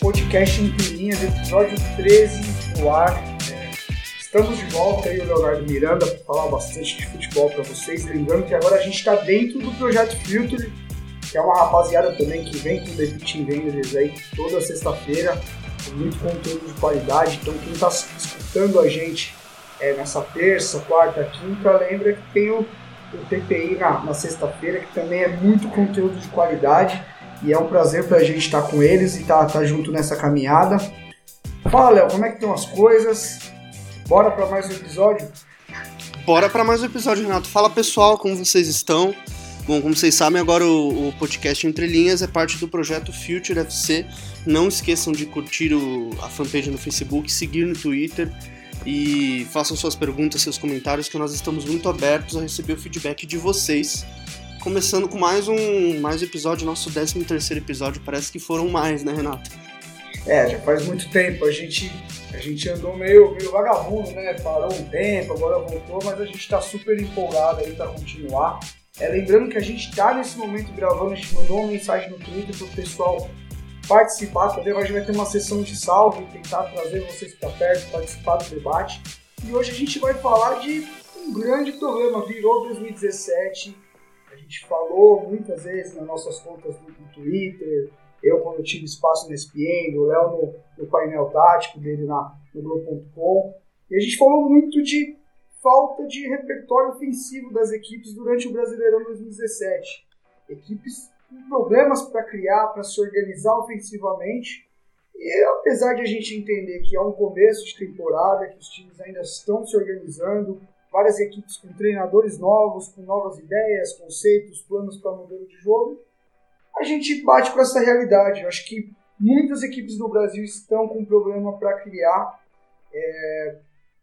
Podcast Entre Linhas, episódio 13 no ar. É, estamos de volta aí, o Leonardo Miranda, para falar bastante de futebol para vocês. Lembrando que agora a gente está dentro do projeto Filter, que é uma rapaziada também que vem com o Team Vendors aí toda sexta-feira, com muito conteúdo de qualidade. Então, quem está escutando a gente é, nessa terça, quarta, quinta, lembra que tem o, o TPI na, na sexta-feira, que também é muito conteúdo de qualidade. E é um prazer pra gente estar com eles e estar tá, junto nessa caminhada. Fala, Léo, como é que estão as coisas? Bora para mais um episódio? Bora para mais um episódio, Renato. Fala pessoal, como vocês estão? Bom, como vocês sabem, agora o, o podcast Entre Linhas é parte do projeto Future FC. Não esqueçam de curtir o, a fanpage no Facebook, seguir no Twitter e façam suas perguntas, seus comentários, que nós estamos muito abertos a receber o feedback de vocês. Começando com mais um mais episódio, nosso 13 terceiro episódio, parece que foram mais, né, Renato? É, já faz muito tempo. A gente, a gente andou meio, meio vagabundo, né? Parou um tempo, agora voltou, mas a gente está super empolgado aí para continuar. É, lembrando que a gente está nesse momento gravando, a gente mandou uma mensagem no Twitter para o pessoal participar também. Hoje vai ter uma sessão de salve, tentar trazer vocês para perto, participar do debate. E hoje a gente vai falar de um grande problema. Virou 2017, a gente falou muitas vezes nas nossas contas do, Twitter, eu quando eu tive espaço na ESPN, o Léo no, no painel tático dele na, no Globo.com. E a gente falou muito de falta de repertório ofensivo das equipes durante o Brasileirão 2017. Equipes com problemas para criar, para se organizar ofensivamente. E apesar de a gente entender que é um começo de temporada, que os times ainda estão se organizando, várias equipes com treinadores novos, com novas ideias, conceitos, planos para modelo de jogo, a gente bate com essa realidade. Eu acho que muitas equipes no Brasil estão com problema para criar. É,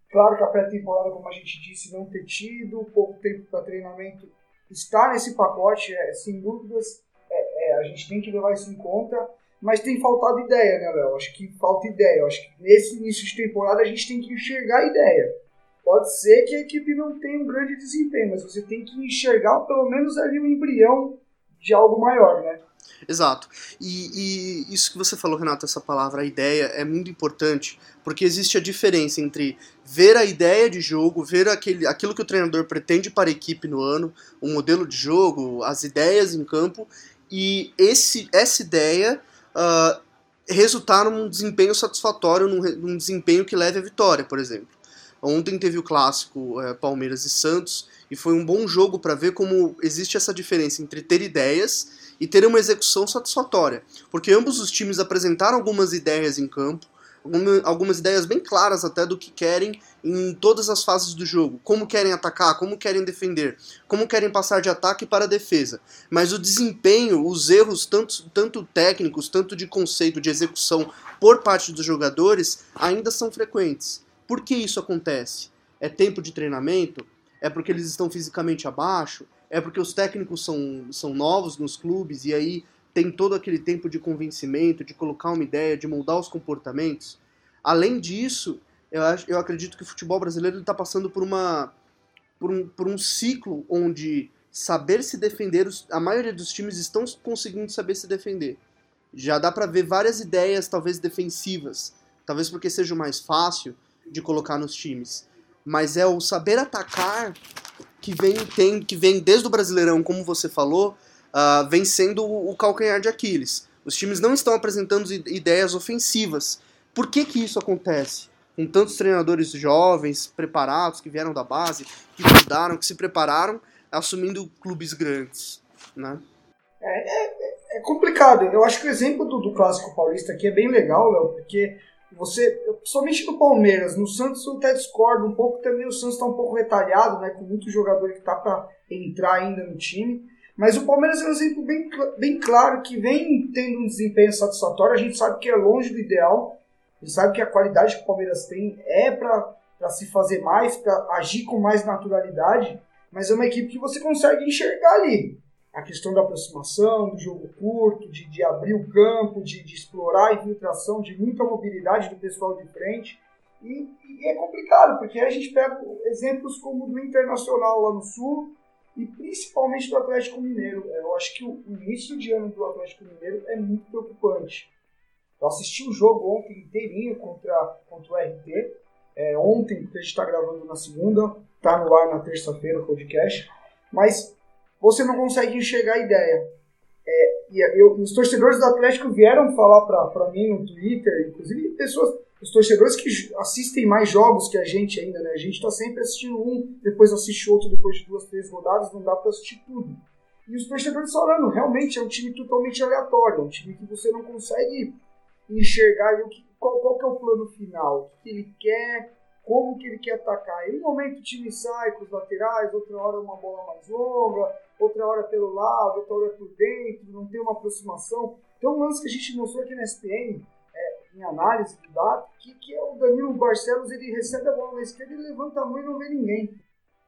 claro que a pré-temporada, como a gente disse, não ter tido, pouco tempo para treinamento está nesse pacote, é, sem dúvidas, é, é, a gente tem que levar isso em conta, mas tem faltado ideia, né, Léo? Acho que falta ideia. Acho que nesse início de temporada a gente tem que enxergar a ideia. Pode ser que a equipe não tenha um grande desempenho, mas você tem que enxergar pelo menos ali um embrião de algo maior, né? Exato. E, e, isso que você falou, Renato, essa palavra, a ideia, é muito importante, porque existe a diferença entre ver a ideia de jogo, ver aquele, aquilo que o treinador pretende para a equipe no ano, o modelo de jogo, as ideias em campo, e esse, essa ideia uh, resultar num desempenho satisfatório, num, num, desempenho que leve à vitória, por exemplo. Ontem teve o clássico uh, Palmeiras e Santos, e foi um bom jogo para ver como existe essa diferença entre ter ideias e ter uma execução satisfatória, porque ambos os times apresentaram algumas ideias em campo, algumas ideias bem claras até do que querem em todas as fases do jogo, como querem atacar, como querem defender, como querem passar de ataque para defesa. Mas o desempenho, os erros tanto, tanto técnicos, tanto de conceito, de execução por parte dos jogadores ainda são frequentes. Por que isso acontece? É tempo de treinamento? É porque eles estão fisicamente abaixo? É porque os técnicos são, são novos nos clubes e aí tem todo aquele tempo de convencimento, de colocar uma ideia, de moldar os comportamentos. Além disso, eu, acho, eu acredito que o futebol brasileiro está passando por, uma, por, um, por um ciclo onde saber se defender, a maioria dos times estão conseguindo saber se defender. Já dá para ver várias ideias, talvez defensivas, talvez porque seja mais fácil de colocar nos times. Mas é o saber atacar que vem, tem, que vem desde o Brasileirão, como você falou, uh, vem sendo o, o calcanhar de Aquiles. Os times não estão apresentando ideias ofensivas. Por que, que isso acontece? Com tantos treinadores jovens, preparados, que vieram da base, que estudaram, que se prepararam, assumindo clubes grandes, né? É, é, é complicado. Eu acho que o exemplo do, do Clássico Paulista aqui é bem legal, Léo, porque você, somente no Palmeiras, no Santos eu até discordo um pouco, também o Santos está um pouco retalhado, né, com muito jogador que está para entrar ainda no time. Mas o Palmeiras é um exemplo bem, bem claro que vem tendo um desempenho satisfatório. A gente sabe que é longe do ideal. A gente sabe que a qualidade que o Palmeiras tem é para se fazer mais, para agir com mais naturalidade. Mas é uma equipe que você consegue enxergar ali. A questão da aproximação, do jogo curto, de, de abrir o campo, de, de explorar a infiltração, de muita mobilidade do pessoal de frente. E, e, é complicado, porque a gente pega exemplos como do Internacional lá no Sul, e principalmente do Atlético Mineiro. Eu acho que o início de ano do Atlético Mineiro é muito preocupante. Eu assisti o jogo ontem inteirinho contra, contra o RT. É, ontem, porque a gente está gravando na segunda, tá no ar na terça-feira o podcast. Mas você não consegue enxergar a ideia. É, e eu, os torcedores do Atlético vieram falar para mim no Twitter, inclusive pessoas os torcedores que assistem mais jogos que a gente ainda, né? A gente está sempre assistindo um, depois assiste outro, depois de duas, três rodadas, não dá para assistir tudo. E os torcedores falando, realmente é um time totalmente aleatório, é um time que você não consegue enxergar qual, qual que é o plano final, o que ele quer, como que ele quer atacar. Em um momento o time sai com os laterais, outra hora uma bola mais longa, outra hora pelo lado, outra hora por dentro, não tem uma aproximação. Então um lance que a gente mostrou aqui na SPN, em análise do dado, que, que é o Danilo Barcelos, ele recebe a bola na esquerda e levanta a mão e não vê ninguém.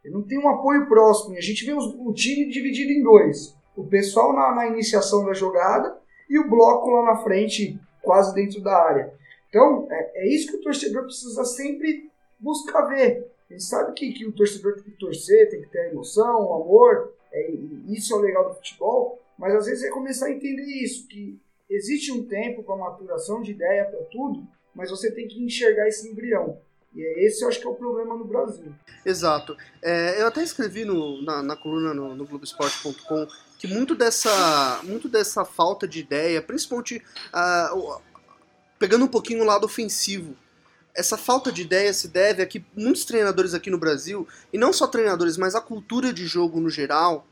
Ele não tem um apoio próximo. E a gente vê os, o time dividido em dois. O pessoal na, na, iniciação da jogada e o bloco lá na frente, quase dentro da área. Então, é, é isso que o torcedor precisa sempre buscar ver. Ele sabe que, que o torcedor tem que torcer, tem que ter emoção, amor, é, isso é o legal do futebol, mas às vezes é começar a entender isso, que existe um tempo para maturação de ideia para tudo, mas você tem que enxergar esse embrião. E é esse eu acho que é o problema no Brasil. Exato. É, eu até escrevi no, na, na coluna no, no Globoesporte.com que muito dessa, muito dessa falta de ideia, principalmente uh, pegando um pouquinho o lado ofensivo, essa falta de ideia se deve a que muitos treinadores aqui no Brasil, e não só treinadores, mas a cultura de jogo no geral,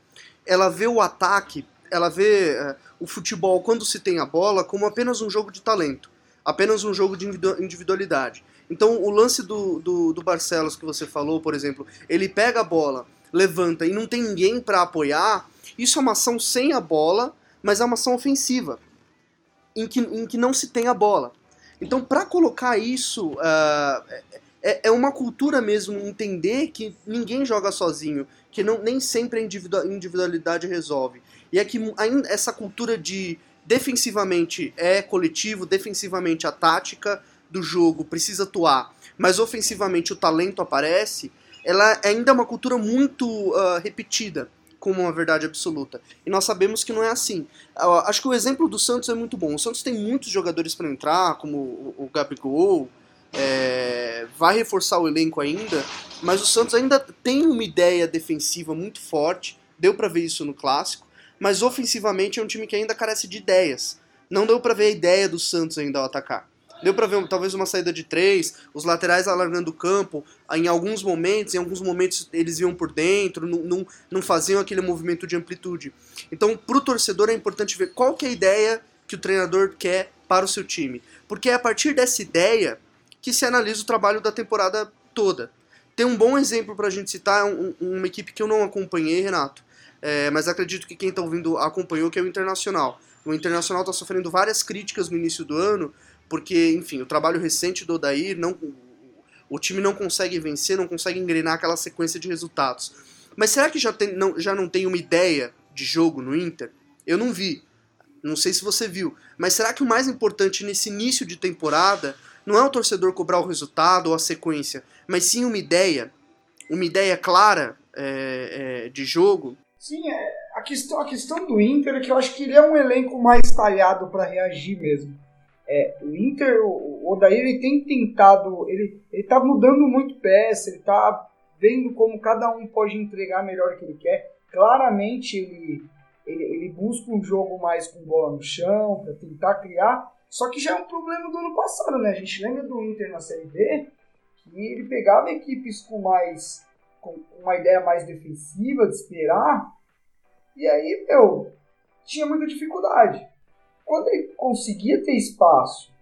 ela vê o ataque ela vê é, o futebol, quando se tem a bola, como apenas um jogo de talento, apenas um jogo de individualidade. Então, o lance do, do, do Barcelos que você falou, por exemplo, ele pega a bola, levanta e não tem ninguém para apoiar, isso é uma ação sem a bola, mas é uma ação ofensiva, em que, em que não se tem a bola. Então, para colocar isso, uh, é, é, uma cultura mesmo entender que ninguém joga sozinho, que não, nem sempre a individualidade resolve. E é que essa cultura de defensivamente é coletivo, defensivamente a tática do jogo precisa atuar, mas ofensivamente o talento aparece, ela ainda é uma cultura muito uh, repetida como uma verdade absoluta. E nós sabemos que não é assim. Uh, acho que o exemplo do Santos é muito bom. O Santos tem muitos jogadores para entrar, como o, o Gabigol, é, vai reforçar o elenco ainda, mas o Santos ainda tem uma ideia defensiva muito forte, deu para ver isso no clássico mas ofensivamente é um time que ainda carece de ideias. Não deu para ver a ideia do Santos ainda ao atacar. Deu para ver talvez uma saída de três, os laterais alargando o campo, em alguns momentos, em alguns momentos eles iam por dentro, não, não, não faziam aquele movimento de amplitude. Então, para o torcedor é importante ver qual que é a ideia que o treinador quer para o seu time. Porque é a partir dessa ideia que se analisa o trabalho da temporada toda. Tem um bom exemplo para a gente citar, um, uma equipe que eu não acompanhei, Renato, é, mas acredito que quem está ouvindo acompanhou que é o Internacional. O Internacional está sofrendo várias críticas no início do ano, porque, enfim, o trabalho recente do Odair, não, o time não consegue vencer, não consegue engrenar aquela sequência de resultados. Mas será que já, tem, não, já não tem uma ideia de jogo no Inter? Eu não vi. Não sei se você viu. Mas será que o mais importante nesse início de temporada não é o torcedor cobrar o resultado ou a sequência, mas sim uma ideia, uma ideia clara é, é, de jogo Sim, é, a, questão, a questão do Inter é que eu acho que ele é um elenco mais talhado para reagir mesmo. É, o Inter, o, Odair, ele tem tentado, ele, ele tá mudando muito peça, ele tá vendo como cada um pode entregar melhor o que ele quer. Claramente ele, ele, ele busca um jogo mais com bola no chão, para tentar criar, só que já é um problema do ano passado, né? A gente lembra do Inter na Série B, que ele pegava equipes com mais com uma ideia mais defensiva, de esperar, e aí, meu, tinha muita dificuldade. Quando ele conseguia ter espaço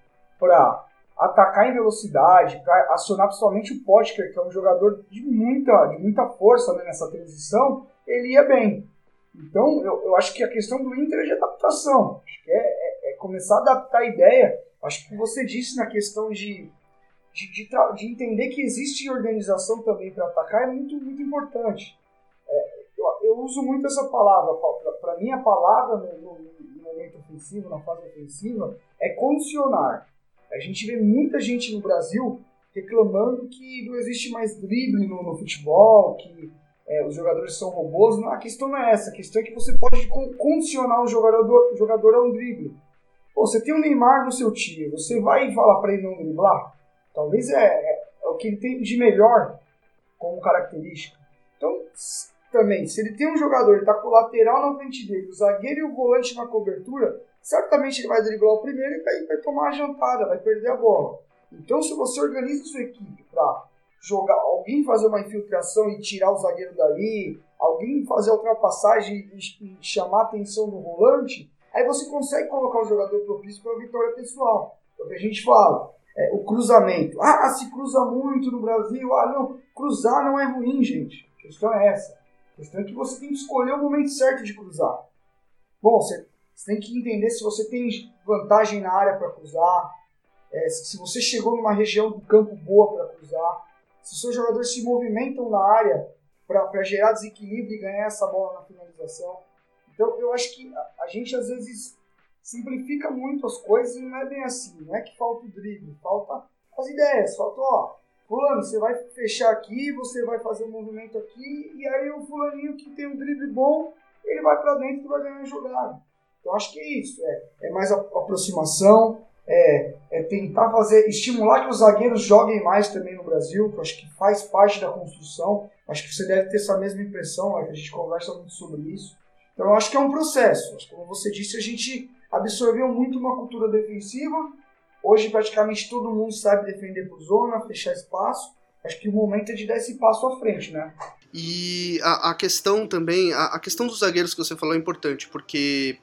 para atacar em velocidade, para acionar principalmente o Potker, que é um jogador de muita, de muita força né, nessa transição, ele ia bem. Então, eu, eu acho que a questão do Inter é de adaptação. Acho que é, é, é começar a adaptar a ideia. Acho que você disse na questão de, de, de, de entender que existe organização também para atacar é muito, muito importante. É, eu, eu, uso muito essa palavra. Para mim, a palavra no, no, no momento ofensivo, na fase ofensiva, é condicionar. A gente vê muita gente no Brasil reclamando que não existe mais drible no, no futebol, que é, os jogadores são robôs. A questão não é essa. A questão é que você pode condicionar o jogador, jogador a um drible. Pô, você tem o um Neymar no seu time, você vai falar para ele não driblar? Talvez é, é, é, o que ele tem de melhor como característica. Então, também, se ele tem um jogador, ele tá com o lateral na frente dele, o zagueiro e o volante na cobertura, certamente ele vai driblar o primeiro e vai, vai tomar a jantada, vai perder a bola. Então, se você organiza sua equipe para jogar, alguém fazer uma infiltração e tirar o zagueiro dali, alguém fazer a ultrapassagem e, chamar a atenção do volante, aí você consegue colocar o jogador propício para a vitória pessoal. É o que a gente fala. É, o cruzamento. Ah, se cruza muito no Brasil. Ah, não. Cruzar não é ruim, gente. A questão é essa. A questão é que você tem que escolher o momento certo de cruzar. Bom, você você tem que entender se você tem vantagem na área para cruzar, é, se você chegou numa região do campo boa para cruzar, se seus jogadores se movimentam na área para gerar desequilíbrio e ganhar essa bola na finalização. Então eu acho que a, a, gente às vezes simplifica muito as coisas e não é bem assim. Não é que falta o drible, falta as ideias, falta, ó, fulano, você vai fechar aqui, você vai fazer um movimento aqui, e aí o fulaninho que tem um drible bom, ele vai para dentro e vai ganhar a jogada. Então acho que é isso, é, é mais aproximação, é, é, tentar fazer, estimular que os zagueiros joguem mais também no Brasil, que eu acho que faz parte da construção. Acho que você deve ter essa mesma impressão, é, a gente conversa muito sobre isso. Então eu acho que é um processo. Como você disse, a gente absorveu muito uma cultura defensiva. Hoje praticamente todo mundo sabe defender por zona, fechar espaço. Acho que o momento é de dar esse passo à frente, né? E a, a questão também, a, a, questão dos zagueiros que você falou é importante, porque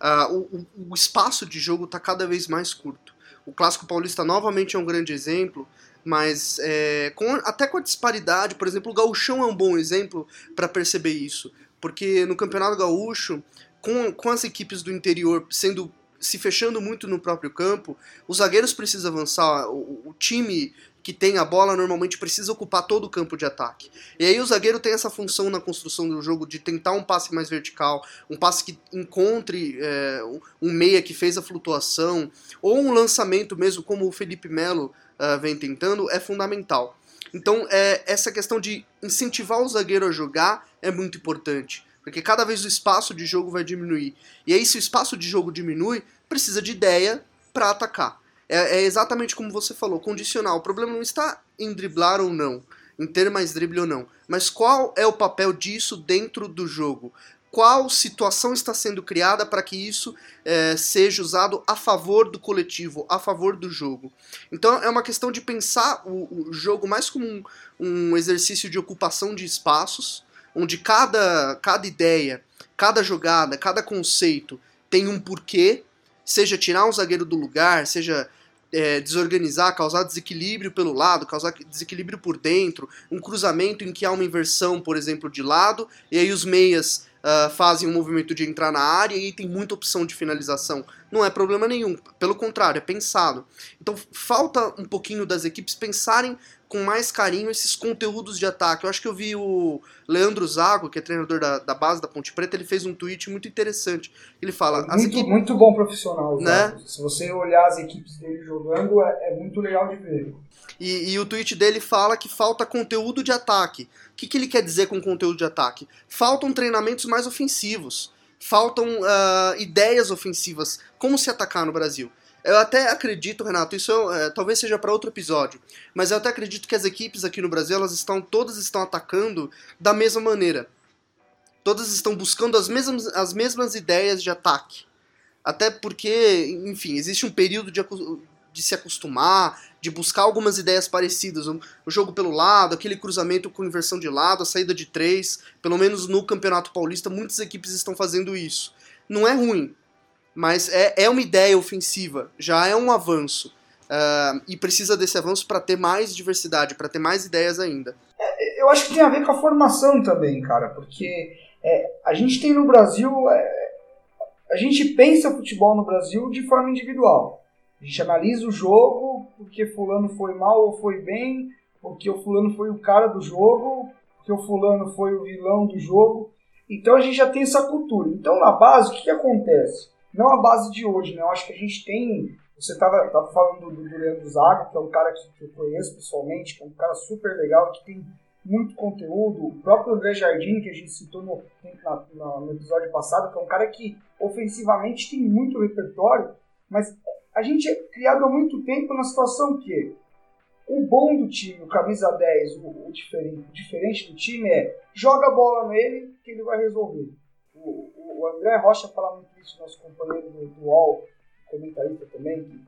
uh, o, o, espaço de jogo está cada vez mais curto. O Clássico Paulista novamente é um grande exemplo, mas é, com, até com a disparidade, por exemplo, o Gauchão é um bom exemplo para perceber isso, porque no Campeonato Gaúcho, com, com as equipes do interior sendo se fechando muito no próprio campo, os zagueiros precisam avançar, o, o time que tem a bola normalmente precisa ocupar todo o campo de ataque. E aí o zagueiro tem essa função na construção do jogo de tentar um passe mais vertical, um passe que encontre é, um meia que fez a flutuação, ou um lançamento mesmo, como o Felipe Melo uh, vem tentando, é fundamental. Então é, essa questão de incentivar o zagueiro a jogar é muito importante. Porque cada vez o espaço de jogo vai diminuir. E aí, se o espaço de jogo diminui, precisa de ideia para atacar é, é exatamente como você falou, condicional. O problema não está em driblar ou não, em ter mais drible ou não, mas qual é o papel disso dentro do jogo? Qual situação está sendo criada para que isso é, seja usado a favor do coletivo, a favor do jogo? Então é uma questão de pensar o, o jogo mais como um, um exercício de ocupação de espaços, onde cada, cada ideia, cada jogada, cada conceito tem um porquê, seja tirar um zagueiro do lugar, seja é, desorganizar, causar desequilíbrio pelo lado, causar desequilíbrio por dentro, um cruzamento em que há uma inversão, por exemplo, de lado, e aí os meias uh, fazem um movimento de entrar na área e tem muita opção de finalização. Não é problema nenhum, pelo contrário, é pensado. Então falta um pouquinho das equipes pensarem com mais carinho esses conteúdos de ataque. Eu acho que eu vi o Leandro Zago, que é treinador da, da base da Ponte Preta, ele fez um tweet muito interessante. Ele fala. Muito, equipes... muito bom profissional, né? Se você olhar as equipes dele jogando, é, é muito legal de ver. E, e, o tweet dele fala que falta conteúdo de ataque. O que, que ele quer dizer com conteúdo de ataque? Faltam treinamentos mais ofensivos. Faltam uh, ideias ofensivas. Como se atacar no Brasil? Eu até acredito, Renato, isso é, talvez seja para outro episódio, mas eu até acredito que as equipes aqui no Brasil, elas estão, todas estão atacando da mesma maneira. Todas estão buscando as mesmas, as mesmas ideias de ataque. Até porque, enfim, existe um período de, de se acostumar, de buscar algumas ideias parecidas. O, o jogo pelo lado, aquele cruzamento com inversão de lado, a saída de três. Pelo menos no Campeonato Paulista, muitas equipes estão fazendo isso. Não é ruim, mas é, é uma ideia ofensiva, já é um avanço. uh, e precisa desse avanço para ter mais diversidade, para ter mais ideias ainda. Eu acho que tem a ver com a formação também, cara, porque é, a gente tem no Brasil. É, a gente pensa futebol no Brasil de forma individual. A gente analisa o jogo porque fulano foi mal ou foi bem, porque o fulano foi o cara do jogo, porque o fulano foi o vilão do jogo. Então a gente já tem essa cultura. Então na base, o que, que acontece? Não a base de hoje, né? Eu acho que a gente tem. Você estava tava falando do, do Leandro Zaga, que é um cara que, que eu conheço pessoalmente, que é um cara super legal, que tem muito conteúdo. O próprio André Jardim, que a gente citou no, na, no episódio passado, que é um cara que ofensivamente tem muito repertório, mas a gente é criado há muito tempo na situação que o bom do time, o camisa 10, o, o, diferente, o diferente do time é joga a bola nele que ele vai resolver. O, o André Rocha fala muito isso, nosso companheiro do, do UOL, comentarista também, que,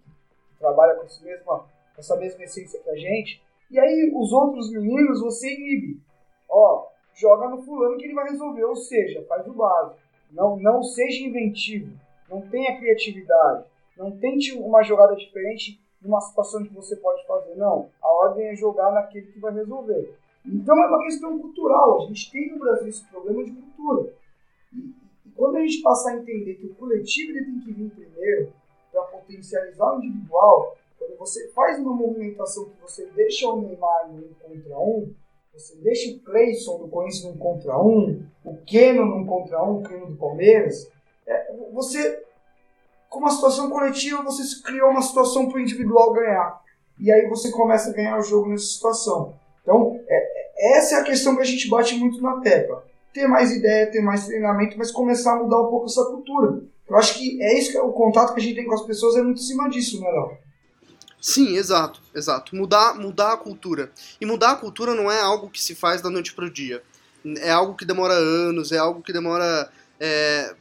trabalha com, mesma, essa mesma essência que a gente. E aí os outros meninos você inibe. Ó, joga no fulano que ele vai resolver, ou seja, faz o básico. Não, não seja inventivo, não tenha criatividade, não tente uma jogada diferente numa situação que você pode fazer. Não, a ordem é jogar naquele que vai resolver. Então é uma questão cultural. A gente tem no Brasil esse problema de cultura. Quando a gente passar a entender que o coletivo ele tem que vir primeiro para potencializar o individual, quando você faz uma movimentação que você deixa o Neymar no um contra um, você deixa o Cleison do Corinthians num contra um, o Keno num contra um, o Keno do Palmeiras, é, você, com uma situação coletiva, você criou uma situação para o individual ganhar. E aí você começa a ganhar o jogo nessa situação. Então, é, é, essa é a questão que a gente bate muito na tecla. Ter mais ideia, ter mais treinamento, mas começar a mudar um pouco essa cultura. Eu acho que é isso que é o contato que a gente tem com as pessoas é muito em cima disso, né, Léo? Sim, exato, exato. Mudar, mudar a cultura. E mudar a cultura não é algo que se faz da noite para o dia. É algo que demora anos, é algo que demora. É,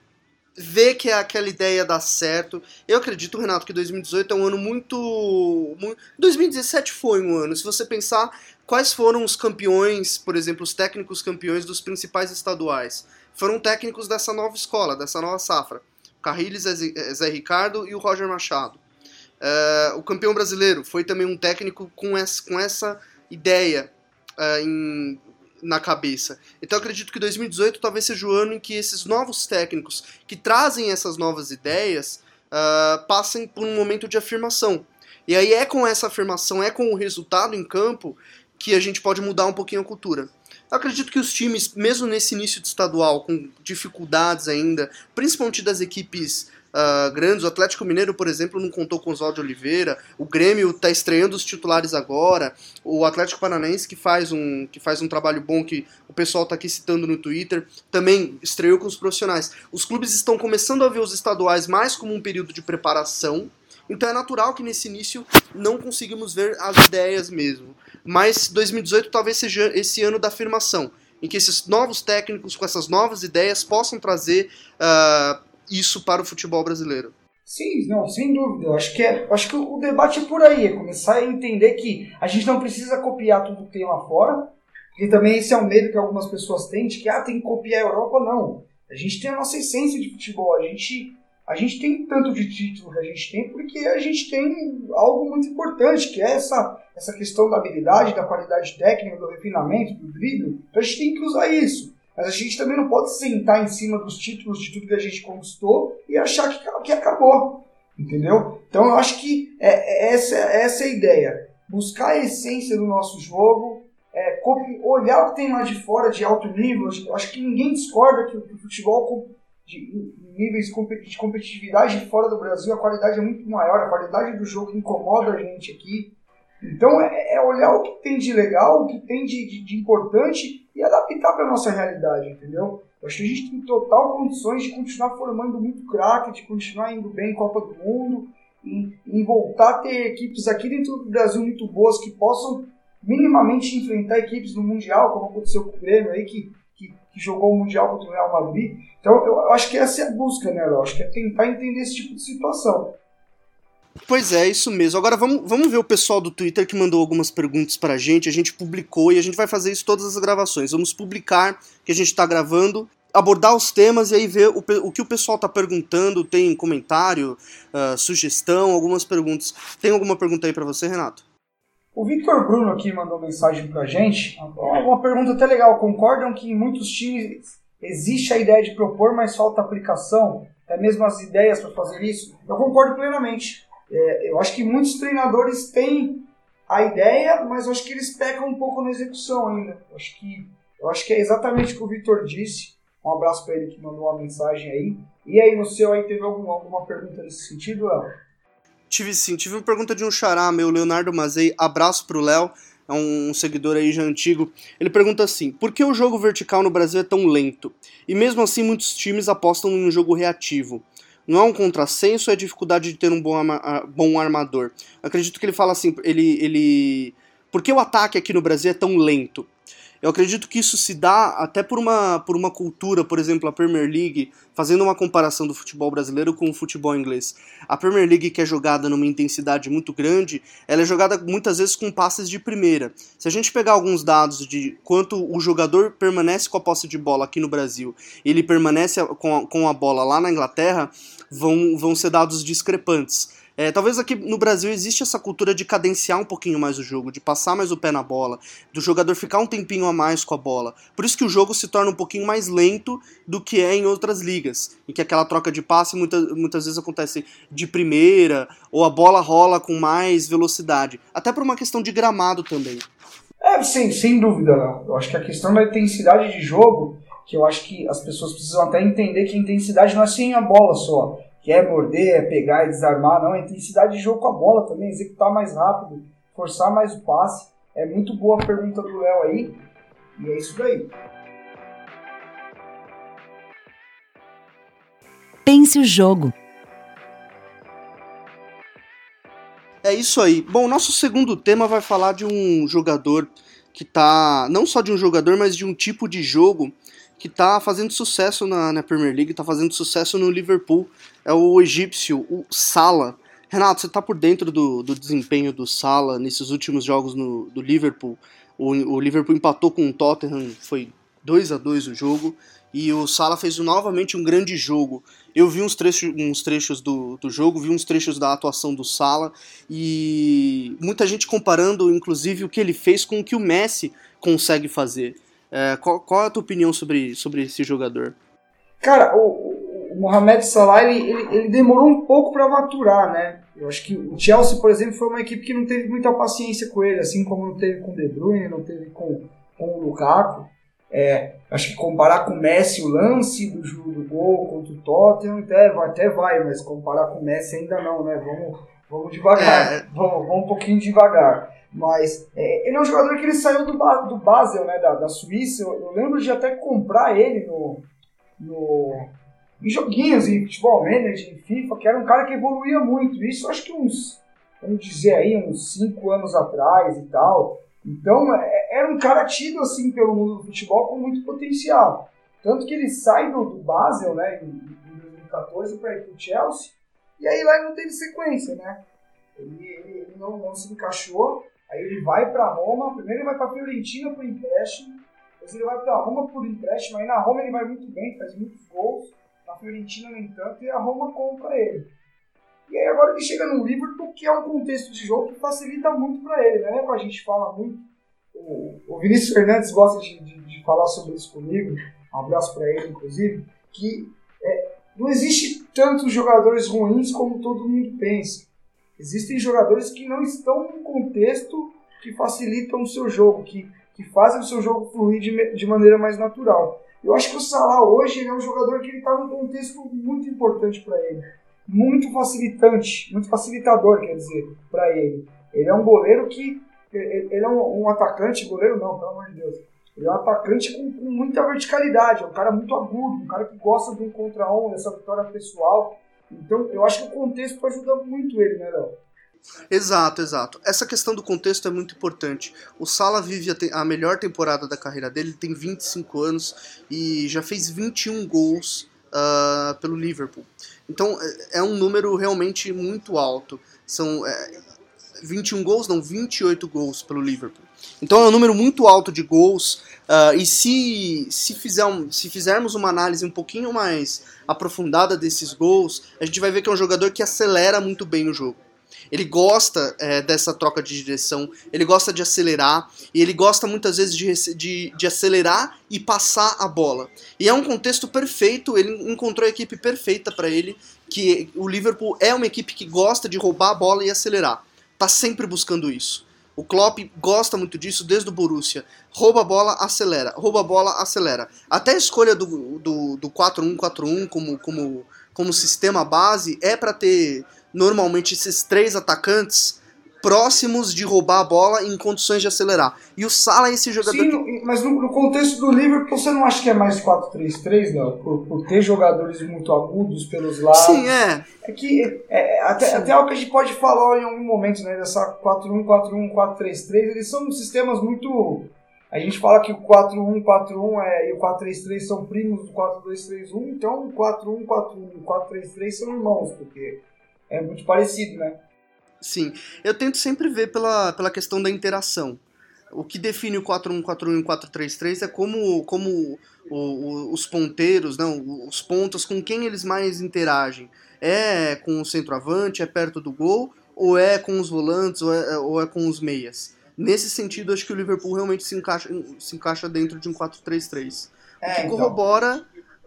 ver que aquela ideia dá certo. Eu acredito, Renato, que 2018 é um ano muito, muito. 2017 foi um ano. Se você pensar quais foram os campeões, por exemplo, os técnicos campeões dos principais estaduais, foram técnicos dessa nova escola, dessa nova safra. Carriles, Zé Ricardo e o Roger Machado. Uh, o campeão brasileiro foi também um técnico com essa, com essa ideia uh, em, na cabeça. Então acredito que 2018 talvez seja o ano em que esses novos técnicos que trazem essas novas ideias uh, passem por um momento de afirmação. E aí é com essa afirmação, é com o resultado em campo que a gente pode mudar um pouquinho a cultura. Eu acredito que os times, mesmo nesse início de estadual, com dificuldades ainda, principalmente das equipes uh, grandes. O Atlético Mineiro, por exemplo, não contou com o Oswaldo Oliveira. O Grêmio está estreando os titulares agora. O Atlético Paranaense, que faz um, que faz um trabalho bom, que o pessoal está aqui citando no Twitter, também estreou com os profissionais. Os clubes estão começando a ver os estaduais mais como um período de preparação. Então é natural que nesse início não conseguimos ver as ideias mesmo. Mas 2018 talvez seja esse ano da afirmação, em que esses novos técnicos com essas novas ideias possam trazer uh, isso para o futebol brasileiro. Sim, não, sem dúvida. Eu acho que, é, acho que o debate é por aí, é começar a entender que a gente não precisa copiar tudo que tem lá fora, porque também esse é um medo que algumas pessoas têm, de que ah, tem que copiar a Europa, não. A gente tem a nossa essência de futebol, a gente, a gente tem tanto de título que a gente tem, porque a gente tem algo muito importante, que é essa, essa questão da habilidade, da qualidade técnica, do refinamento, do drible. Então a gente tem que usar isso. Mas a gente também não pode sentar em cima dos títulos de tudo que a gente conquistou e achar que, que acabou. Entendeu? Então eu acho que é, é essa, essa é a ideia. Buscar a essência do nosso jogo, é, olhar o que tem lá de fora de alto nível. Eu acho que ninguém discorda que o futebol de níveis de competitividade fora do Brasil, a qualidade é muito maior, a qualidade do jogo incomoda a gente aqui. Então é, é olhar o que tem de legal, o que tem de, de, de importante e adaptar para a nossa realidade, entendeu? Eu acho que a gente tem total condições de continuar formando muito craque, de continuar indo bem em Copa do Mundo, em, em voltar a ter equipes aqui dentro do Brasil muito boas que possam minimamente enfrentar equipes no Mundial, como aconteceu com o Grêmio aí, que, que, jogou o Mundial contra o Real Madrid. Então eu, acho que essa é a busca, né, eu acho que é tentar entender esse tipo de situação. Pois é, isso mesmo. Agora vamos, vamos ver o pessoal do Twitter que mandou algumas perguntas pra gente. A gente publicou e a gente vai fazer isso todas as gravações. Vamos publicar que a gente tá gravando. abordar os temas e aí ver o, o que o pessoal tá perguntando, tem comentário, ah, sugestão, algumas perguntas. Tem alguma pergunta aí pra você, Renato? O Victor Bruno aqui mandou mensagem pra gente. Uma pergunta até legal. Concordam que em muitos times existe a ideia de propor, mas falta aplicação? Até mesmo as ideias para fazer isso? Eu concordo plenamente. É, eu acho que muitos treinadores têm a ideia, mas eu acho que eles pecam um pouco na execução ainda. Eu acho que, eu acho que é exatamente o que o Victor disse. Um abraço para ele que mandou uma mensagem aí. E aí, no seu aí, teve alguma, alguma pergunta nesse sentido, Léo? Tive sim, tive uma pergunta de um xará meu, Leonardo Mazei, abraço pro Léo, é um seguidor aí já antigo. Ele pergunta assim: por que o jogo vertical no Brasil é tão lento? E mesmo assim muitos times apostam em um jogo reativo. Não é um contrassenso, é dificuldade de ter um bom, arma- ah, bom armador. Acredito que ele fala assim, ele, ele. Por que o ataque aqui no Brasil é tão lento? Eu acredito que isso se dá até por uma, por uma cultura, por exemplo, a Premier League, fazendo uma comparação do futebol brasileiro com o futebol inglês. A Premier League, que é jogada numa intensidade muito grande, ela é jogada muitas vezes com passes de primeira. Se a gente pegar alguns dados de quanto o jogador permanece com a posse de bola aqui no Brasil e ele permanece com a, com a bola lá na Inglaterra, vão, vão ser dados discrepantes. É, talvez aqui no Brasil existe essa cultura de cadenciar um pouquinho mais o jogo, de passar mais o pé na bola, do jogador ficar um tempinho a mais com a bola. Por isso que o jogo se torna um pouquinho mais lento do que é em outras ligas, em que aquela troca de passe muita, muitas vezes acontece de primeira, ou a bola rola com mais velocidade. Até por uma questão de gramado também. É, sim, sem dúvida, Léo. Eu acho que a questão da intensidade de jogo, que eu acho que as pessoas precisam até entender que a intensidade não é sem a bola só. Que é morder, é pegar e desarmar, não. É intensidade de jogo com a bola também, executar mais rápido, forçar mais o passe. É muito boa a pergunta do Léo aí. E é isso daí. Pense o jogo. É isso aí. Bom, nosso segundo tema vai falar de um jogador que tá. Não só de um jogador, mas de um tipo de jogo que tá fazendo sucesso na, na Premier League, tá fazendo sucesso no Liverpool. É o egípcio, o Salah. Renato, você tá por dentro do, do desempenho do Salah nesses últimos jogos no, do Liverpool. O, o Liverpool empatou com o Tottenham, foi 2 a 2 o jogo. E o Salah fez novamente um grande jogo. Eu vi uns trechos, uns trechos do, do jogo, vi uns trechos da atuação do Salah e muita gente comparando, inclusive, o que ele fez com o que o Messi consegue fazer. É, qual, qual é a tua opinião sobre, sobre esse jogador? Cara, o, o, Mohamed Salah, ele, ele, ele demorou um pouco para maturar, né? Eu acho que o Chelsea, por exemplo, foi uma equipe que não teve muita paciência com ele, assim como não teve com o De Bruyne, não teve com, com o Lukaku. É, acho que comparar com o Messi o lance do jogo do gol contra o Tottenham até, até vai, mas comparar com o Messi ainda não, né? Vamos, vamos devagar, É. vamos, vamos um pouquinho devagar. Mas é, ele é um jogador que ele saiu do, do Basel, né, da, da Suíça. Eu, eu lembro de até comprar ele no, no, em joguinhos, em futebol manager, em FIFA, que era um cara que evoluía muito. Isso acho que uns, vamos dizer aí, uns 5 anos atrás e tal. Então, é- era um cara tido assim pelo mundo do futebol com muito potencial. Tanto que ele sai do, do Basel, né, em, em 2014 para ir pro Chelsea, e aí lá ele não teve sequência, né? Ele, ele, ele não, não se encaixou, aí ele vai para Roma, primeiro ele vai para Fiorentina por empréstimo, depois ele vai para Roma por empréstimo, aí na Roma ele vai muito bem, faz muitos gols, na Fiorentina nem tanto, e a Roma compra ele. E aí agora ele chega no Liverpool, que é um contexto de jogo que facilita muito para ele, né? A gente fala muito, o, Vinícius Fernandes gosta de, de, de falar sobre isso comigo, um abraço para ele, inclusive, que é, não existe tantos jogadores ruins como todo mundo pensa. Existem jogadores que não estão num contexto que facilitam o seu jogo, que, que fazem o seu jogo fluir de, de maneira mais natural. Eu acho que o Salah hoje é um jogador que ele está num contexto muito importante para ele. Muito facilitante, muito facilitador, quer dizer, para ele. Ele é um goleiro que. Ele é um, um atacante, goleiro não, pelo amor de Deus. Ele é um atacante com, com muita verticalidade, é um cara muito agudo, um cara que gosta de um contra um, dessa vitória pessoal. Então, eu acho que o contexto ajuda muito ele, né, Léo? Exato, exato. Essa questão do contexto é muito importante. O Salah vive a, a melhor temporada da carreira dele, ele tem 25 anos e já fez 21 gols ah, pelo Liverpool. Então é- é um número realmente muito alto. São é, 21 gols, não, 28 gols pelo Liverpool. Então é um número muito alto de gols. Uh, e se, se, fizer um, se fizermos uma análise um pouquinho mais aprofundada desses gols, a gente vai ver que é um jogador que acelera muito bem o jogo. Ele gosta é, dessa troca de direção, ele gosta de acelerar, e ele gosta muitas vezes de, de, de, acelerar e passar a bola. E é um contexto perfeito, ele encontrou a equipe perfeita para ele, que o Liverpool é uma equipe que gosta de roubar a bola e acelerar. Tá sempre buscando isso. O Klopp gosta muito disso desde o Borussia. Rouba a bola, acelera. Rouba a bola, acelera. Até a escolha do, do, do 4-1-4-1 como, como, como sistema base é para ter normalmente esses três atacantes próximos de roubar a bola em condições de acelerar. E o Salah é esse jogador. Sim, que... mas no, no, contexto do Liverpool, você não acha que é mais 4-3-3, não? Por, por, ter jogadores muito agudos pelos lados. Sim, é. É que é, é até, até algo que a gente pode falar em algum momento, né? Dessa 4-1, 4-1, 4-3-3, eles são sistemas muito. A gente fala que o 4-1-4-1 é, e o 4-3-3 são primos do 4-2-3-1, então o 4-1-4-1 e o 4-3-3 são irmãos, porque é muito parecido, né? Sim, eu tento sempre ver pela, pela questão da interação. O que define o 4-1-4-1 e o 4-3-3 é como, como o, o, os ponteiros, não, os pontos, com quem eles mais interagem. É com o centroavante, é perto do gol, ou é com os volantes, ou é, ou é com os meias. Nesse sentido, acho que o Liverpool realmente se encaixa, se encaixa dentro de um 4-3-3. É, o que então.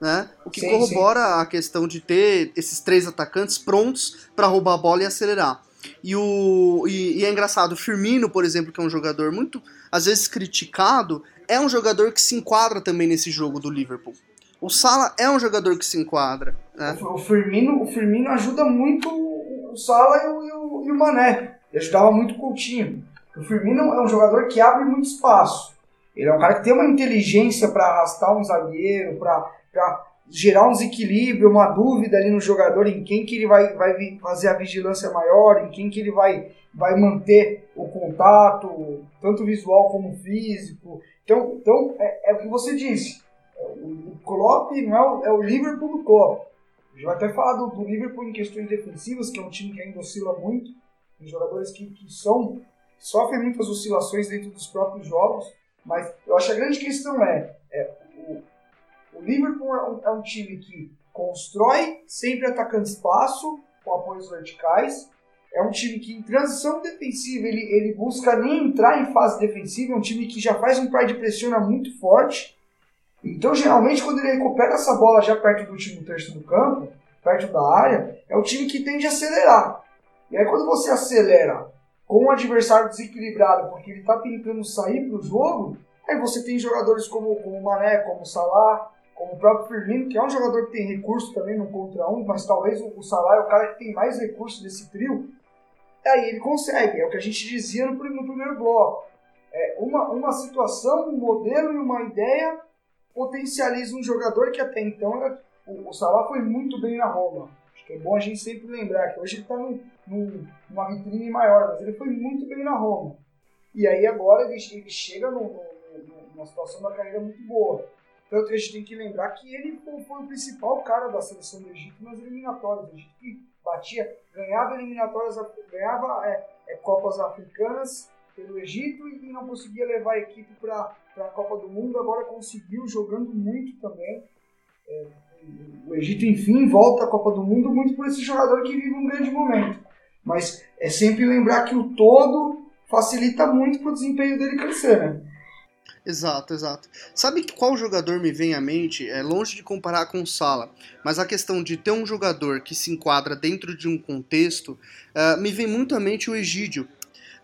Né? O que sim, corrobora sim. a questão de ter esses três atacantes prontos para roubar a bola e acelerar. E, o, e, e, é engraçado, o Firmino, por exemplo, que é um jogador muito, às vezes, criticado, é um jogador que se enquadra também nesse jogo do Liverpool. O Salah é um jogador que se enquadra. Né? O, Firmino, o Firmino ajuda muito o Salah e o, e o, e o Mané. Ele ajudava muito o Coutinho. O Firmino é um jogador que abre muito espaço. Ele é um cara que tem uma inteligência para arrastar um zagueiro, para gerar um desequilíbrio, uma dúvida ali no jogador em quem que ele vai, vai fazer a vigilância maior, em quem que ele vai, vai manter o contato, tanto visual como físico. Então, então é, é o que você disse. O Klopp não é o, é o Liverpool do Klopp. A gente vai até falar do, do, Liverpool em questões defensivas, que é um time que ainda oscila muito. Tem jogadores que, que são sofrem muitas oscilações dentro dos próprios jogos. Mas eu acho que a grande questão é, é o, Liverpool é um, é um time que constrói, sempre atacando espaço, com apoios verticais. É um time que em transição defensiva ele, ele busca nem entrar em fase defensiva. É um time que já faz um par de pressiona muito forte. Então, geralmente, quando ele recupera essa bola já perto do último terço do campo, perto da área, é o time que tende a acelerar. E aí, quando você acelera com o adversário desequilibrado, porque ele está tentando sair para o jogo, aí você tem jogadores como, como o Mané, como o Salah, como o próprio Firmino, que é um jogador que tem recurso também no contra um, mas talvez o, Salah é o cara que tem mais recurso desse trio, aí ele consegue, é o que a gente dizia no, primeiro bloco. É uma, uma situação, um modelo e uma ideia potencializa um jogador que até então era, o, o Salah foi muito bem na Roma. Acho que é bom a gente sempre lembrar que hoje ele está numa vitrine maior, mas ele foi muito bem na Roma. E aí agora ele, ele chega numa situação da carreira muito boa. Tanto que a gente tem que lembrar que ele foi, o principal cara da seleção do Egito nas eliminatórias. O Egito que batia, ganhava eliminatórias, ganhava é, é, Copas Africanas pelo Egito e não conseguia levar a equipe para a Copa do Mundo. Agora conseguiu, jogando muito também. É, o Egito, enfim, volta à Copa do Mundo muito por esse jogador que vive um grande momento. Mas é sempre lembrar que o todo facilita muito para o desempenho dele crescer, né? Exato, exato. Sabe qual jogador me vem à mente? É longe de comparar com o Sala, mas a questão de ter um jogador que se enquadra dentro de um contexto, uh, me vem muito à mente o Egídio.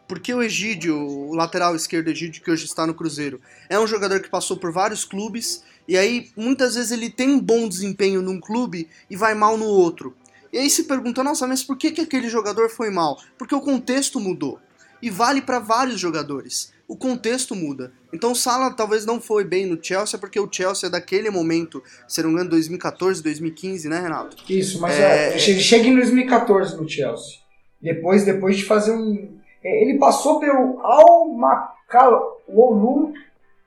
Porque o Egídio, o lateral esquerdo Egídio, que hoje está no Cruzeiro, é um jogador que passou por vários clubes, e aí muitas vezes ele tem um bom desempenho num clube e vai mal no outro. E aí se pergunta, nossa, mas por que, que aquele jogador foi mal? Porque o contexto mudou. E vale para vários jogadores o contexto muda. Então o Salah talvez não foi bem no Chelsea, porque o Chelsea é daquele momento, se não me engano, 2014, 2015, né, Renato? Isso, mas é, é, ele chega em 2014 no Chelsea. Depois, depois de fazer um. É, ele passou pelo Al Makalolu,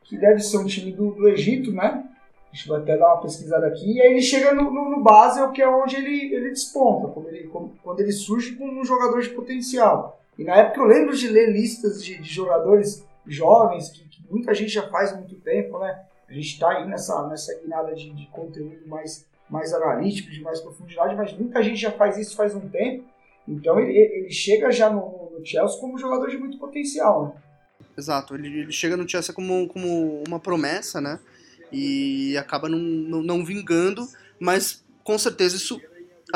que deve ser um time do, do Egito, né? A gente vai até dar uma pesquisada aqui. E aí ele chega no, no, no Basel, que é onde ele, ele desponta, quando ele, quando ele surge como um jogador de potencial. E na época eu lembro de ler listas de, de jogadores jovens, que, que muita gente já faz há muito tempo, né? A gente está aí nessa, nessa guinada de, de conteúdo mais, mais analítico, de mais profundidade, mas muita gente já faz isso faz um tempo. Então ele, ele chega já no, no Chelsea como um jogador de muito potencial, né? Exato, ele, ele chega no Chelsea como, como uma promessa, né? E acaba não, não, não vingando, mas com certeza isso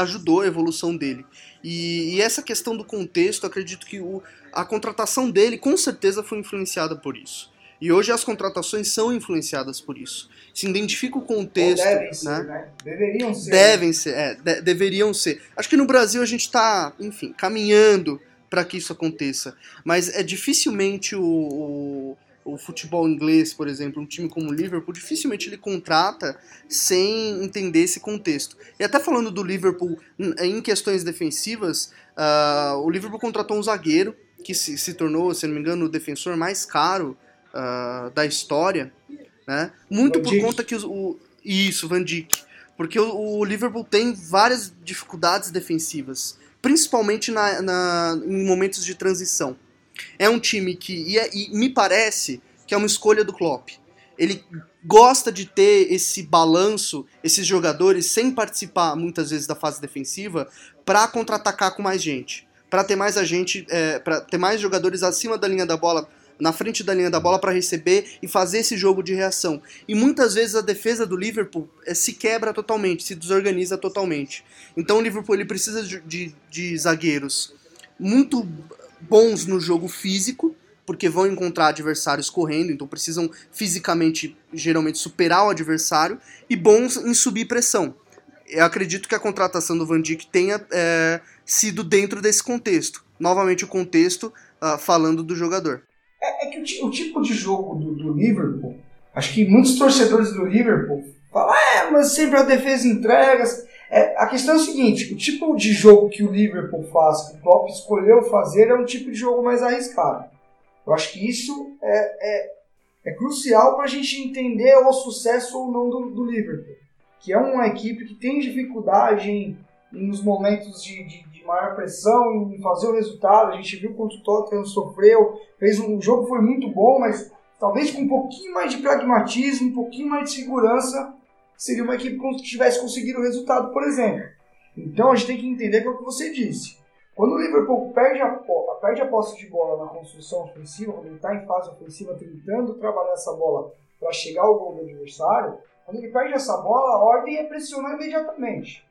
ajudou a evolução dele. E, e, essa questão do contexto, acredito que o, a contratação dele com certeza foi influenciada por isso. E hoje as contratações são influenciadas por isso. Se identifica o contexto. Ou devem ser, né? né? Deveriam ser. Devem ser, é, de, deveriam ser. Acho que no Brasil a gente está, enfim, caminhando para que isso aconteça. Mas é dificilmente o, o, o, futebol inglês, por exemplo, um time como o Liverpool, dificilmente ele contrata sem entender esse contexto. E até falando do Liverpool em questões defensivas, uh, o Liverpool contratou um zagueiro que se, se tornou, se não me engano, o defensor mais caro uh, da história, né? Muito por conta que os, o isso, Van Dijk, porque o, o Liverpool tem várias dificuldades defensivas, principalmente na, na- em momentos de transição. É um time que e, é- e me parece que é uma escolha do Klopp. Ele gosta de ter esse balanço, esses jogadores sem participar muitas vezes da fase defensiva, para contra-atacar com mais gente, para ter mais gente, para ter mais jogadores acima da linha da bola, na frente da linha da bola para receber e fazer esse jogo de reação. E muitas vezes a defesa do Liverpool eh, se quebra totalmente, se desorganiza totalmente. Então o Liverpool ele precisa de, de, de zagueiros muito bons no jogo físico, porque vão encontrar adversários correndo, então precisam fisicamente, geralmente, superar o adversário, e bons em subir pressão. Eu acredito que a contratação do Van Dijk tenha é, sido dentro desse contexto. Novamente o contexto ah, falando do jogador. É, é que o, o tipo de jogo do, do Liverpool, acho que muitos torcedores do Liverpool falam, é, mas sempre a defesa entrega. É, a questão é o seguinte, o tipo de jogo que o Liverpool faz, que o Klopp escolheu fazer, é um tipo de jogo mais arriscado. Eu acho que isso é, é, é crucial para a gente entender o sucesso ou não do, do Liverpool. Que é uma equipe que tem dificuldade em, em nos momentos de, de, de maior pressão, em fazer o resultado. A gente viu quanto o Tottenham sofreu, fez um o jogo foi muito bom, mas talvez com um pouquinho mais de pragmatismo, um pouquinho mais de segurança, seria uma equipe que tivesse conseguido o resultado, por exemplo. Então a gente tem que entender é o que você disse. Quando o Liverpool perde a, perde a posse de bola na construção ofensiva, quando ele está em fase ofensiva tentando trabalhar essa bola para chegar ao gol do adversário, quando ele perde essa bola, a ordem é pressionar imediatamente.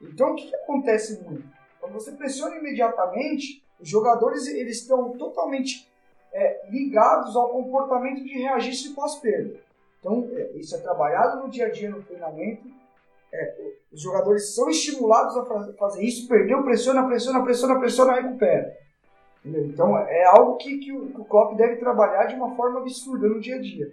Então o que, que acontece muito? Quando você pressiona imediatamente, os jogadores eles estão totalmente é, ligados ao comportamento de reagir se pós-perda. Então, é, isso é trabalhado no dia a dia no treinamento. É, os jogadores são estimulados a fa- fazer isso, perdeu, pressiona, pressiona, pressiona, pressiona, recupera. Entendeu? Então, é algo que, que, o, o Klopp deve trabalhar de uma forma absurda no dia a dia.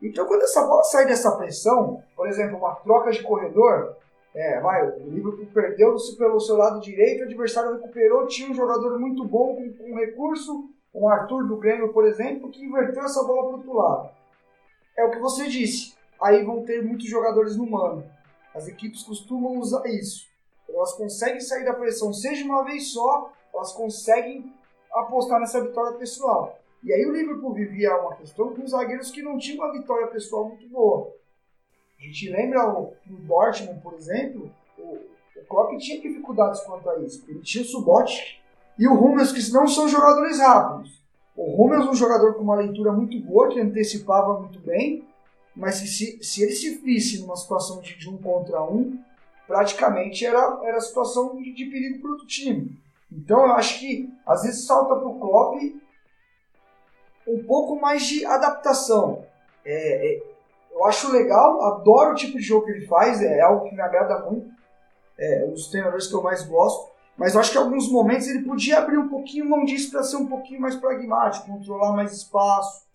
Então, quando essa bola sai dessa pressão, por exemplo, uma troca de corredor, é, vai, o Liverpool perdeu pelo seu lado direito, o adversário recuperou, tinha um jogador muito bom com, com recurso, um Arthur do Grêmio, por exemplo, que inverteu essa bola para o outro lado. É o que você disse. Aí vão ter muitos jogadores no mano. As equipes costumam usar isso. Elas conseguem sair da pressão, seja uma vez só, elas conseguem apostar nessa vitória pessoal. E aí o Liverpool vivia uma questão com zagueiros que não tinham uma vitória pessoal muito boa. A gente lembra o, o Dortmund, por exemplo, o, o Klopp tinha dificuldades quanto a isso. Ele tinha o Subotic e o Hummels, que não são jogadores rápidos. O Hummels é um jogador com uma leitura muito boa, que antecipava muito bem, mas que se, se ele se visse numa situação de, de um contra um, praticamente era, era situação de, de perigo para o time. Então eu acho que às vezes falta para o Klopp um pouco mais de adaptação. É, é, eu acho legal, adoro o tipo de jogo que ele faz, é algo que me agrada muito, é um dos treinadores que eu mais gosto, mas eu acho que em alguns momentos ele podia abrir um pouquinho mão disso para ser um pouquinho mais pragmático, controlar mais espaço,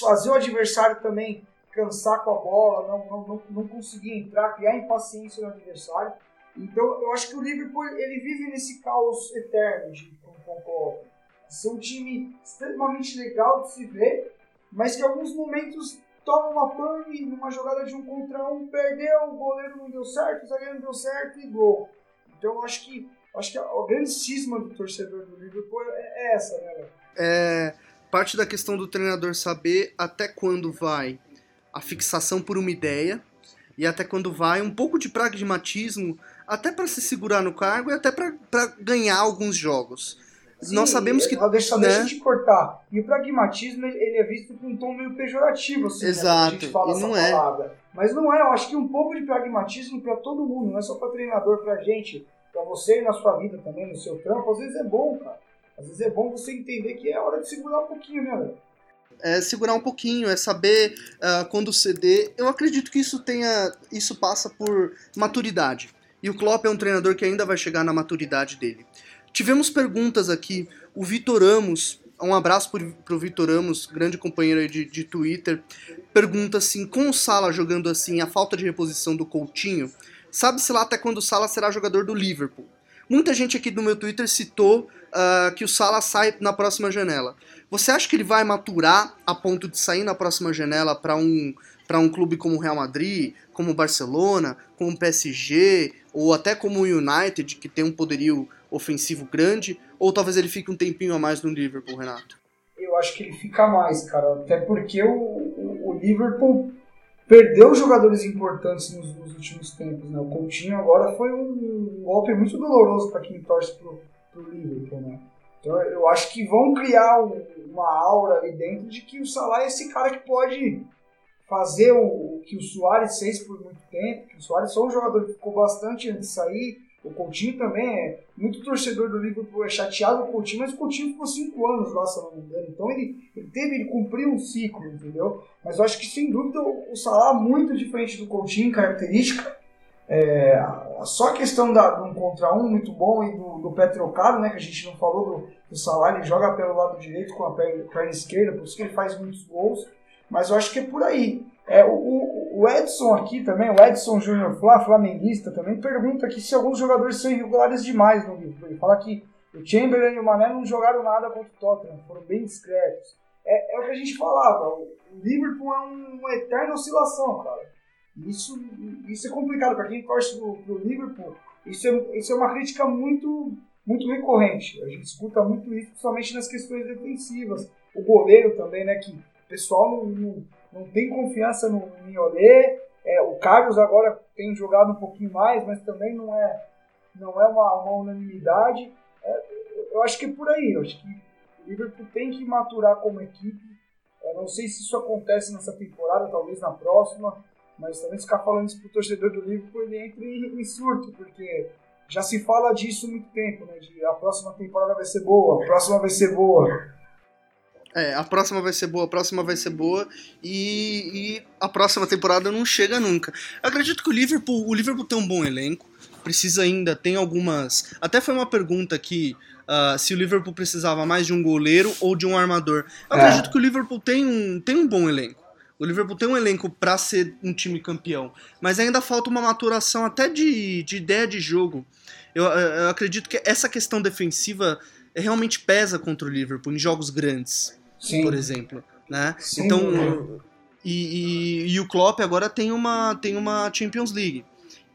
fazer o adversário também cansar com a bola, não, não, não, não conseguir entrar, criar impaciência no adversário. Então eu acho que o Liverpool ele vive nesse caos eterno de, com, com o Klopp. Ser um time extremamente legal de se ver, mas que em alguns momentos toma uma pane numa jogada de um contra um, perdeu, o goleiro não deu certo, o zagueiro não deu certo e gol. Então eu acho que acho que a, a grande cisma do torcedor do Liverpool é, é essa, né, Léo? É, parte da questão do treinador saber até quando vai a fixação por uma ideia e até quando vai um pouco de pragmatismo, até para se segurar no cargo e até para ganhar alguns jogos. Sim, Nós sabemos que. Deixa, né? deixa de cortar. E o pragmatismo ele é visto com um tom meio pejorativo, assim, Exato, né, a gente fala e essa não é. palavra. Mas não é, eu acho que um pouco de pragmatismo para todo mundo, não é só para treinador, pra gente, para você e na sua vida também, no seu trampo, às vezes é bom, cara. Às vezes é bom você entender que é hora de segurar um pouquinho, né, velho? é segurar um pouquinho, é saber ah, quando ceder. Eu acredito que isso tenha, isso passa por maturidade. E o Klopp é um treinador que ainda vai chegar na maturidade dele. Tivemos perguntas aqui. O Vitor Amos, um abraço pro, pro Vitor Amos, grande companheiro de, de Twitter, pergunta assim: com o Sala jogando assim, a falta de reposição do Coutinho, sabe-se lá até quando o Sala será jogador do Liverpool? Muita gente aqui no meu Twitter citou ah, que o Sala sai na próxima janela. Você acha que ele vai maturar a ponto de sair na próxima janela para um, para um clube como o Real Madrid, como o Barcelona, como o PSG, ou até como o United, que tem um poderio ofensivo grande? Ou talvez ele fique um tempinho a mais no Liverpool, Renato? Eu acho que ele fica mais, cara. Até porque o, o, o Liverpool perdeu jogadores importantes nos, nos, últimos tempos, né? O Coutinho agora foi um, um golpe muito doloroso para quem torce pro, pro Liverpool, né? Então eu acho que vão criar um, uma aura ali dentro de que o Salah é esse cara que pode fazer o, o, que o Soares fez por muito tempo, o Soares foi um jogador que ficou bastante antes de sair, o Coutinho também é muito torcedor do Liverpool, é chateado com o Coutinho, mas o Coutinho ficou cinco anos lá, se não me engano. Então ele, ele teve, ele cumpriu um ciclo, entendeu? Mas eu acho que sem dúvida o, Salah é muito diferente do Coutinho em característica. É, só a questão da, de um contra um muito bom e do, do pé trocado, né? Que a gente não falou do, do Salah, ele joga pelo lado direito com a perna, perna esquerda, por isso que ele faz muitos gols. Mas eu acho que é por aí. É, o, o Edson aqui também, o Edson Júnior Flá, flamenguista, também pergunta aqui se alguns jogadores são irregulares demais no livro. Ele fala que o Chamberlain e o Mané não jogaram nada contra o Tottenham, foram bem discretos. É, é o que a gente falava, o Liverpool é um, uma eterna oscilação, cara. Isso, isso é complicado para quem torce pro, pro Liverpool. Isso é, isso é uma crítica muito, muito recorrente. A gente escuta muito isso, principalmente nas questões defensivas. O goleiro também, né? Que o pessoal não, não, tem confiança no Mignolet. É, o Carlos agora tem jogado um pouquinho mais, mas também não é, não é uma, uma unanimidade. É, eu acho que é por aí. Eu acho que o Liverpool tem que maturar como equipe. Eu não sei se isso acontece nessa temporada, talvez na próxima mas também ficar falando isso pro torcedor do Liverpool, ele entra em, em surto, porque já se fala disso há muito tempo, né? De a próxima temporada vai ser boa, a próxima vai ser boa. É, a próxima vai ser boa, a próxima vai ser boa e, e a próxima temporada não chega nunca. Eu acredito que o Liverpool, o Liverpool tem um bom elenco, precisa ainda, tem algumas. Até foi uma pergunta aqui uh, se o Liverpool precisava mais de um goleiro ou de um armador. Eu É. acredito que o Liverpool tem um, tem um bom elenco. O Liverpool tem um elenco para ser um time campeão, mas ainda falta uma maturação até de, de ideia de jogo. Eu, eu acredito que essa questão defensiva realmente pesa contra o Liverpool em jogos grandes, Sim. por exemplo. Né? Sem então, e, e- e o Klopp agora tem uma, tem uma Champions League,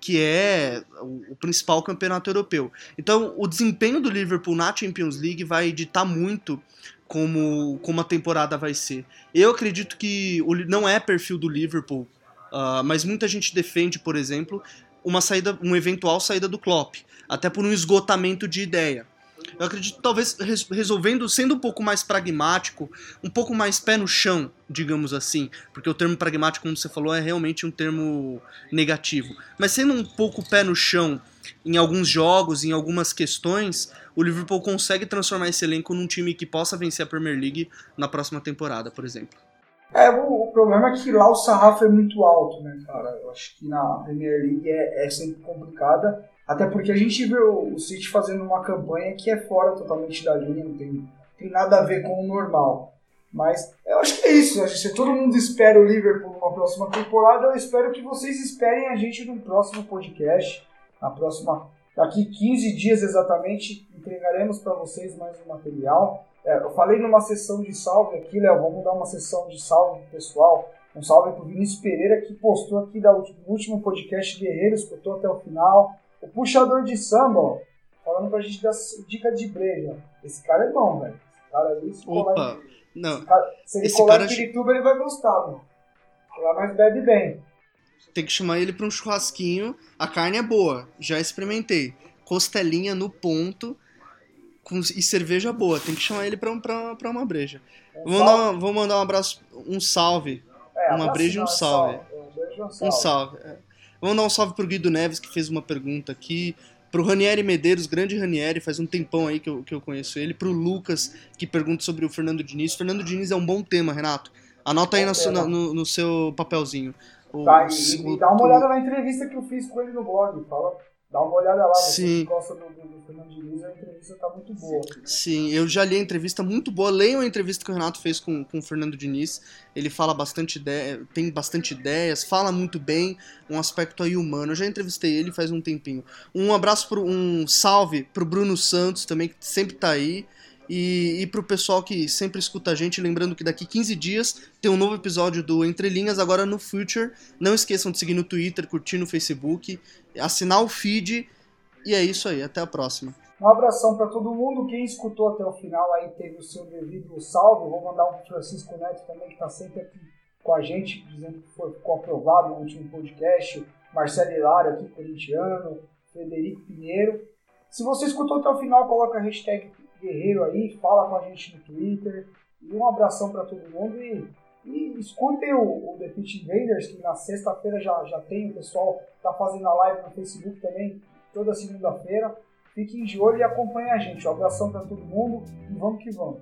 que é o, o principal campeonato europeu. Então, o desempenho do Liverpool na Champions League vai ditar muito como, como a temporada vai ser. Eu acredito que o, não é perfil do Liverpool, ah, mas muita gente defende, por exemplo, uma saída, uma eventual saída do Klopp, até por um esgotamento de ideia. Eu acredito talvez res- resolvendo, sendo um pouco mais pragmático, um pouco mais pé no chão, digamos assim, porque o termo pragmático, como você falou, é realmente um termo negativo. Mas sendo um pouco pé no chão em alguns jogos, em algumas questões, o Liverpool consegue transformar esse elenco num time que possa vencer a Premier League na próxima temporada, por exemplo. É, o, o problema é que lá o sarrafo é muito alto, né, cara? Eu acho que na Premier League é, é sempre complicada. Até porque a gente vê o, City fazendo uma campanha que é fora totalmente da linha, não tem, tem nada a ver com o normal. Mas eu acho que é isso. acho que Se todo mundo espera o Liverpool numa próxima temporada, eu espero que vocês esperem a gente num próximo podcast. Na próxima. Daqui 15 dias exatamente, entregaremos para vocês mais um material. É, eu falei numa sessão de salve aqui, Léo. Vamos dar uma sessão de salve pro pessoal. Um salve pro Vinícius Pereira, que postou aqui da do último podcast Guerreiro, escutou até o final. O puxador de samba, ó, falando pra gente dar dica de breja. Esse cara é bom, velho. Esse cara colar Opa! Não, Se ele Esse colar cara em Pirituba, ele vai gostar, mano. Lá nós bebe bem. tem que chamar ele pra um churrasquinho. A carne é boa, já experimentei. Costelinha no ponto com, e cerveja boa. Tem que chamar ele pra, um- pra, pra uma breja. Um Vou mandar, vou mandar um abraço, um salve. É, uma breja e um é salve. É, um beijo um Um salve. salve. é. Vou mandar um salve pro Guido Neves, que fez uma pergunta aqui. Pro Ranieri Medeiros, grande Ranieri, faz um tempão aí que eu, que eu conheço ele. Pro Lucas, que pergunta sobre o Fernando Diniz. Fernando Diniz é um bom tema, Renato. Anota aí na na- no, no seu papelzinho. O- Tá, o- e, e dá uma olhada na entrevista que eu fiz com ele no blog. Fala, dá uma olhada lá. Sim. gosta do, do, do Fernando Diniz, a entrevista tá muito boa. Sim, eu já li a entrevista muito boa. Leiam a entrevista que o Renato fez com, com o Fernando Diniz. Ele fala bastante ideia, tem bastante ideias, fala muito bem, um aspecto aí humano. Eu já entrevistei ele faz um tempinho. Um abraço pro um salve pro Bruno Santos também, que sempre tá aí. E, e pro pessoal que sempre escuta a gente, lembrando que daqui 15 dias tem um novo episódio do Entre Linhas, agora no Future. Não esqueçam de seguir no Twitter, curtir no Facebook, assinar o feed. E é isso aí, até a próxima. Um abração para todo mundo. Quem escutou até o final aí teve o seu devido salve. Vou mandar um Francisco Neto também, que está sempre aqui com a gente, dizendo que foi, ficou aprovado no último podcast. Marcelo Hilário aqui, corintiano. Frederico Pinheiro. Se você escutou até o final, coloca a hashtag Guerreiro aí, fala com a gente no Twitter. E um abração para todo mundo. E, e escutem o, o The Pitch Invaders, que na sexta-feira já, já tem. O pessoal tá fazendo a live no Facebook também, toda segunda-feira. Fiquem de olho e acompanhem a gente. Um abração para todo mundo e vamos que vamos.